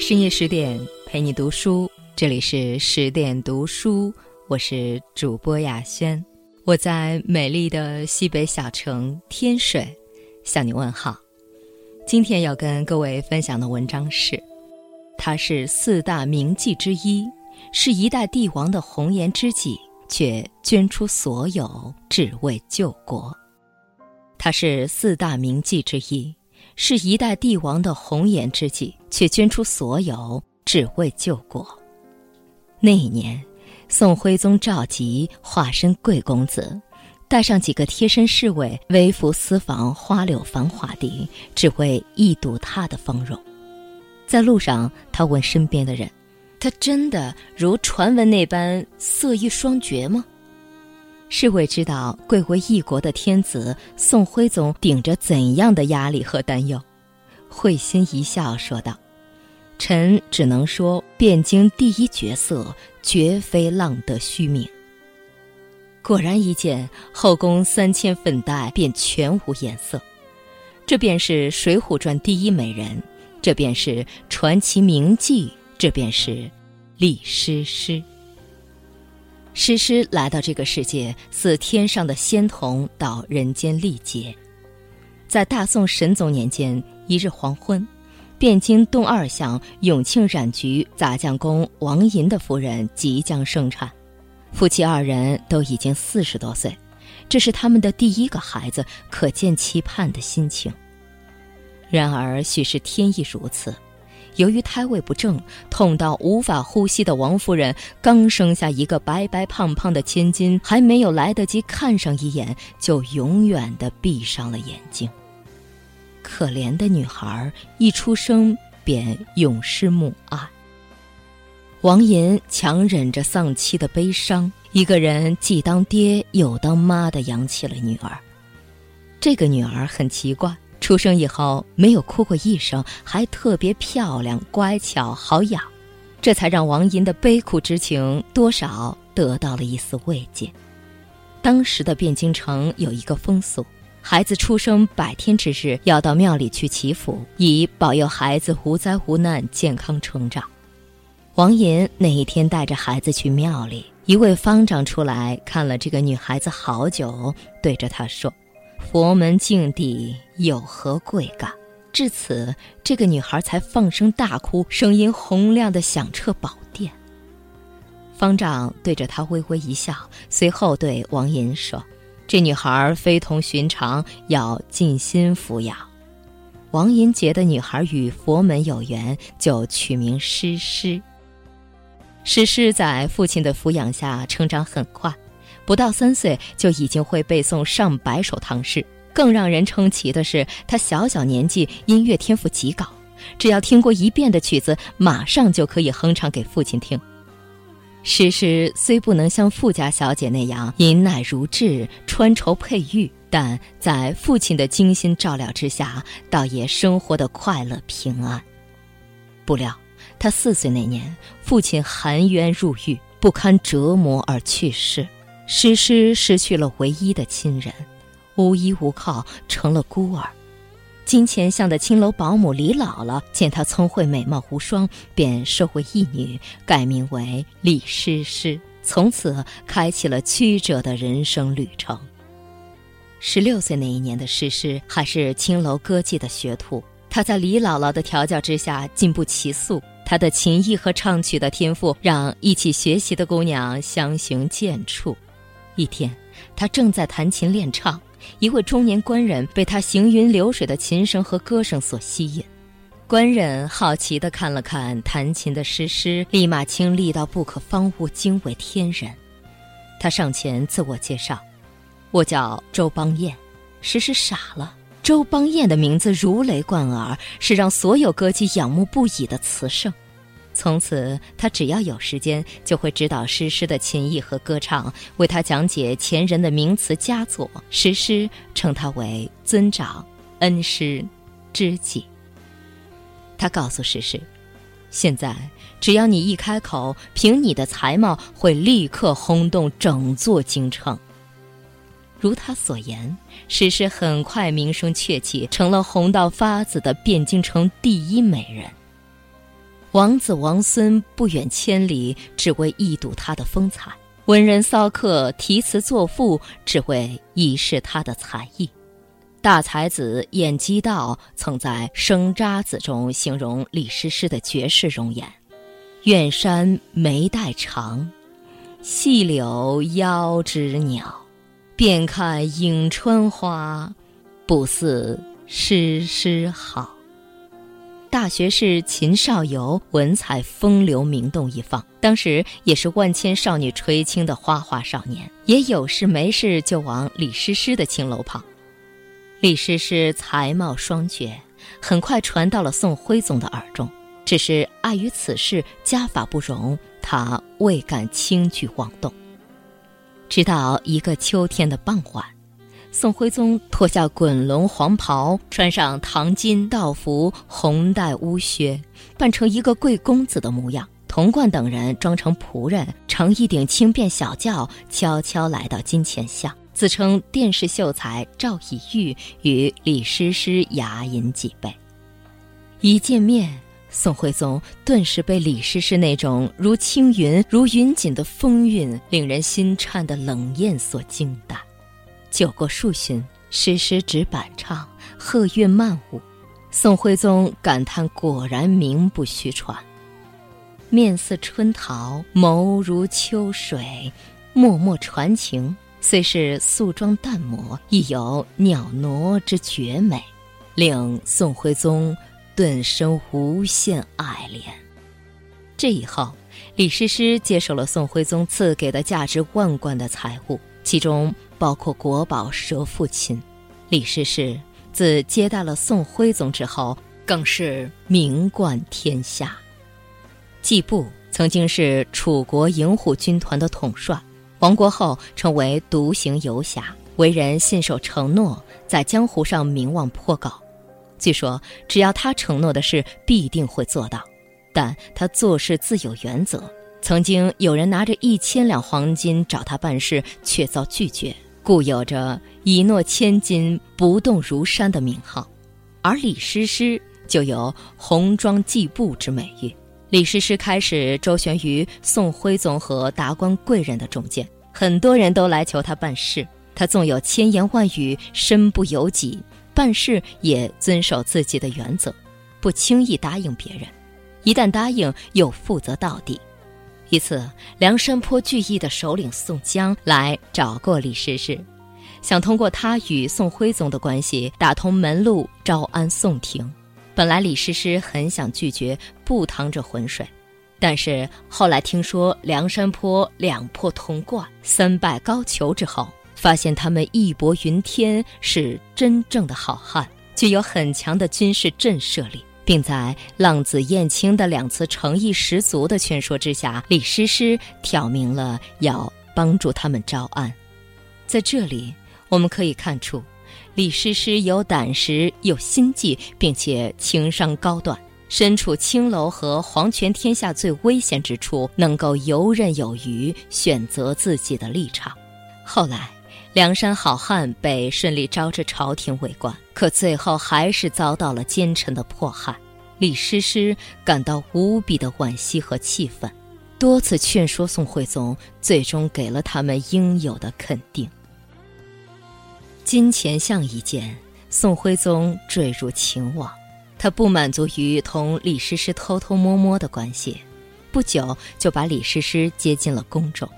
深夜十点陪你读书，这里是十点读书，我是主播雅轩，我在美丽的西北小城天水向你问好。今天要跟各位分享的文章是，他是四大名妓之一，是一代帝王的红颜知己，却捐出所有只为救国。他是四大名妓之一。是一代帝王的红颜知己，却捐出所有只为救国。那一年，宋徽宗赵佶化身贵公子，带上几个贴身侍卫，微服私访花柳繁华地，只为一睹他的芳容。在路上，他问身边的人：“他真的如传闻那般色艺双绝吗？”侍卫知道贵为一国的天子，宋徽宗顶着怎样的压力和担忧，会心一笑说道：“臣只能说，汴京第一绝色，绝非浪得虚名。”果然一见，后宫三千粉黛便全无颜色。这便是《水浒传》第一美人，这便是传奇名妓，这便是李师师。诗诗来到这个世界，似天上的仙童到人间历劫。在大宋神宗年间，一日黄昏，汴京东二巷永庆染局杂匠工王寅的夫人即将生产，夫妻二人都已经四十多岁，这是他们的第一个孩子，可见期盼的心情。然而，许是天意如此。由于胎位不正，痛到无法呼吸的王夫人刚生下一个白白胖胖的千金，还没有来得及看上一眼，就永远的闭上了眼睛。可怜的女孩一出生便永失母爱。王银强忍着丧妻的悲伤，一个人既当爹又当妈的养起了女儿。这个女儿很奇怪。出生以后没有哭过一声，还特别漂亮、乖巧、好养，这才让王寅的悲苦之情多少得到了一丝慰藉。当时的汴京城有一个风俗，孩子出生百天之日要到庙里去祈福，以保佑孩子无灾无难、健康成长。王寅那一天带着孩子去庙里，一位方丈出来看了这个女孩子好久，对着她说。佛门净地有何贵干？至此，这个女孩才放声大哭，声音洪亮的响彻宝殿。方丈对着她微微一笑，随后对王寅说：“这女孩非同寻常，要尽心抚养。”王寅觉得女孩与佛门有缘，就取名诗诗。诗诗在父亲的抚养下成长很快。不到三岁就已经会背诵上百首唐诗，更让人称奇的是，他小小年纪音乐天赋极高，只要听过一遍的曲子，马上就可以哼唱给父亲听。诗诗虽不能像富家小姐那样饮奶如稚、穿绸佩玉，但在父亲的精心照料之下，倒也生活的快乐平安。不料，他四岁那年，父亲含冤入狱，不堪折磨而去世。诗诗失去了唯一的亲人，无依无靠，成了孤儿。金钱巷的青楼保姆李姥姥见她聪慧美貌无双，便收回义女，改名为李诗诗，从此开启了曲折的人生旅程。十六岁那一年的诗诗还是青楼歌妓的学徒，她在李姥姥的调教之下进步奇速。她的琴艺和唱曲的天赋，让一起学习的姑娘相形见绌。一天，他正在弹琴练唱，一位中年官人被他行云流水的琴声和歌声所吸引。官人好奇地看了看弹琴的诗诗，立马倾力到不可方物，惊为天人。他上前自我介绍：“我叫周邦彦。”诗诗傻了，周邦彦的名字如雷贯耳，是让所有歌姬仰慕不已的词圣。从此，他只要有时间，就会指导诗诗的琴艺和歌唱，为他讲解前人的名词佳作。诗诗称他为尊长、恩师、知己。他告诉诗诗：“现在只要你一开口，凭你的才貌，会立刻轰动整座京城。”如他所言，诗诗很快名声鹊起，成了红到发紫的汴京城第一美人。王子王孙不远千里，只为一睹他的风采；文人骚客题词作赋，只为一试他的才艺。大才子晏几道曾在《生渣子》中形容李师师的绝世容颜：“远山眉黛长，细柳腰肢鸟。遍看迎春花，不似师师好。”大学士秦少游文采风流名动一方，当时也是万千少女垂青的花花少年，也有事没事就往李师师的青楼跑。李师师才貌双绝，很快传到了宋徽宗的耳中。只是碍于此事家法不容，他未敢轻举妄动。直到一个秋天的傍晚，宋徽宗脱下滚龙黄袍，穿上唐金道服、红带乌靴，扮成一个贵公子的模样。童贯等人装成仆人，乘一顶轻便小轿，悄悄来到金钱巷。自称殿试秀才赵以玉与李师师雅饮几杯，一见面，宋徽宗顿时被李师师那种如青云、如云锦的风韵，令人心颤的冷艳所惊呆。酒过数巡，诗诗指板唱，鹤乐漫舞，宋徽宗感叹：果然名不虚传。面似春桃，眸如秋水，脉脉传情。虽是素妆淡抹，亦有袅娜之绝美，令宋徽宗顿生无限爱怜。这以后，李师师接受了宋徽宗赐给的价值万贯的财物，其中包括国宝蛇腹琴。李师师自接待了宋徽宗之后，更是名冠天下。季布曾经是楚国营护军团的统帅。亡国后，成为独行游侠，为人信守承诺，在江湖上名望颇高。据说，只要他承诺的事，必定会做到。但他做事自有原则。曾经有人拿着一千两黄金找他办事，却遭拒绝，故有着“一诺千金，不动如山”的名号。而李师师就有“红妆季布”之美誉。李师师开始周旋于宋徽宗和达官贵人的中间，很多人都来求他办事。他纵有千言万语，身不由己，办事也遵守自己的原则，不轻易答应别人。一旦答应，又负责到底。一次，梁山坡聚义的首领宋江来找过李师师，想通过他与宋徽宗的关系打通门路，招安宋廷。本来李师师很想拒绝，不趟这浑水，但是后来听说梁山坡两破潼关，三败高俅之后，发现他们义薄云天，是真正的好汉，具有很强的军事震慑力，并在浪子燕青的两次诚意十足的劝说之下，李师师挑明了要帮助他们招安。在这里，我们可以看出。李师师有胆识，有心计，并且情商高段。身处青楼和皇权天下最危险之处，能够游刃有余，选择自己的立场。后来，梁山好汉被顺利招至朝廷为官，可最后还是遭到了奸臣的迫害。李师师感到无比的惋惜和气愤，多次劝说宋徽宗，最终给了他们应有的肯定。金钱巷一见，宋徽宗坠入情网。他不满足于同李师师偷偷摸摸的关系，不久就把李师师接进了宫中。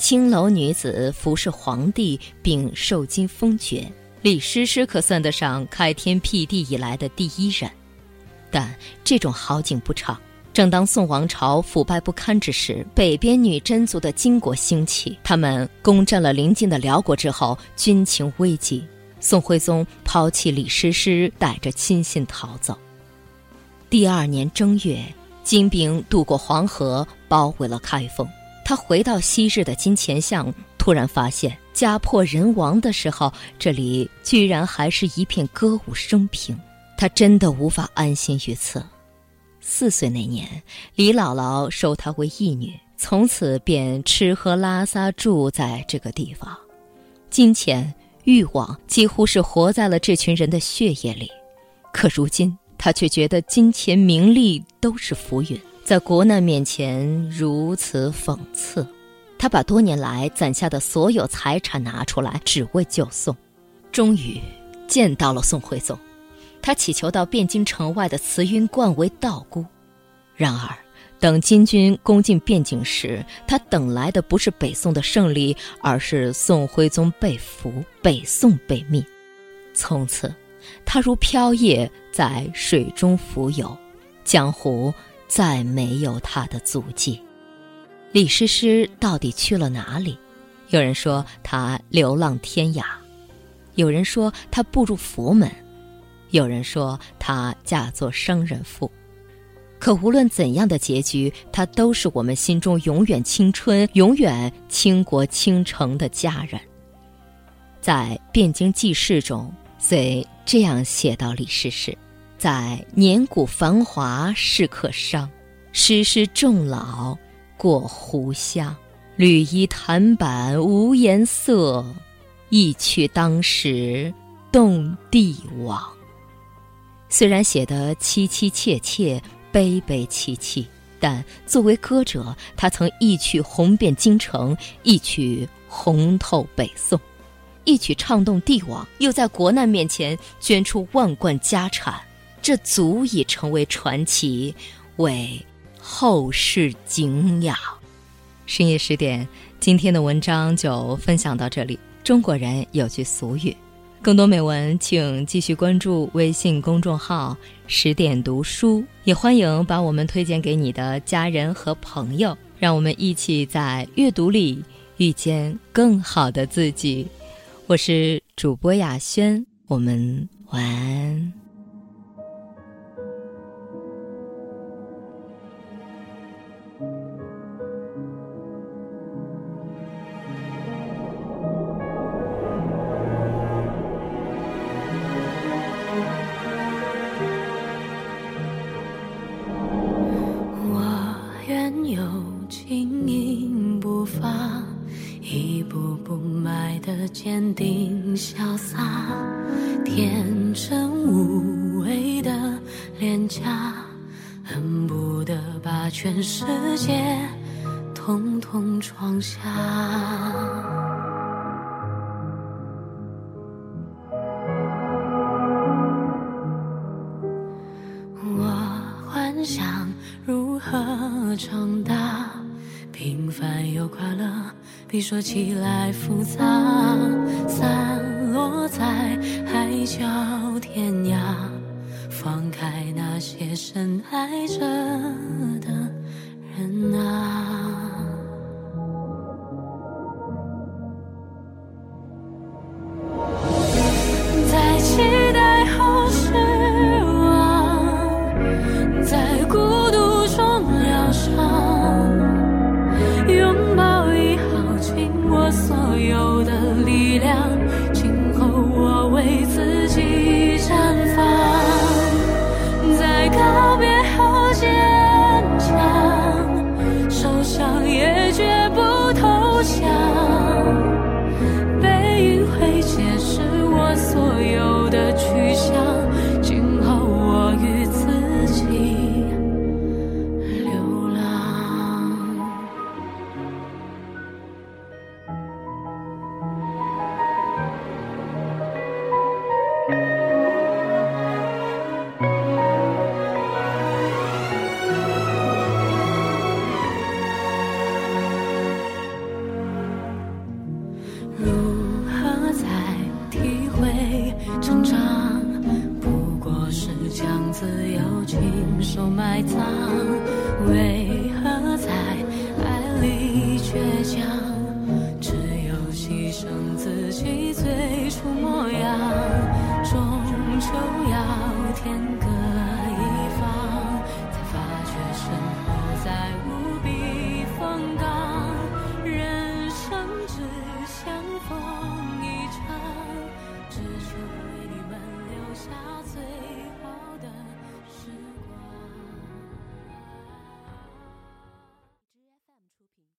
青楼女子服侍皇帝，并受金封爵。李师师可算得上开天辟地以来的第一人。但这种好景不长。正当宋王朝腐败不堪之时，北边女真族的金国兴起，他们攻占了邻近的辽国之后，军情危急。宋徽宗抛弃李师师，带着亲信逃走。第二年正月，金兵渡过黄河，包围了开封。他回到昔日的金钱巷，突然发现家破人亡的时候，这里居然还是一片歌舞升平。他真的无法安心于此。四岁那年，李姥姥收她为义女，从此便吃喝拉撒住在这个地方。金钱欲望几乎是活在了这群人的血液里，可如今他却觉得金钱名利都是浮云。在国难面前如此讽刺。他把多年来攒下的所有财产拿出来，只为救宋。终于见到了宋徽宗，他祈求到汴京城外的慈云观为道姑。然而，等金军攻进汴京时，他等来的不是北宋的胜利，而是宋徽宗被俘，北宋被灭。从此，他如飘叶在水中浮游，江湖再没有他的足迹。李师师到底去了哪里？有人说他流浪天涯，有人说他步入佛门，有人说他嫁作商人妇。可无论怎样的结局，他都是我们心中永远青春、永远倾国倾城的佳人。在《汴京记事》中，虽这样写到李师师：“在年古繁华事客伤，诗诗终老。”过湖乡，绿衣檀板无颜色，一曲当时动帝王。虽然写得凄凄切切、悲悲戚戚，但作为歌者，他曾一曲红遍京城，一曲红透北宋，一曲唱动帝王，又在国难面前捐出万贯家产，这足以成为传奇，为。后世敬仰。深夜十点，今天的文章就分享到这里。中国人有句俗语，更多美文请继续关注微信公众号“十点读书”，也欢迎把我们推荐给你的家人和朋友，让我们一起在阅读里遇见更好的自己。我是主播雅轩，我们晚安。全世界统统闯下。我幻想如何长大，平凡又快乐。比说起来复杂，散落在海角天涯，开那些深爱着的人啊，忆最初模样终究要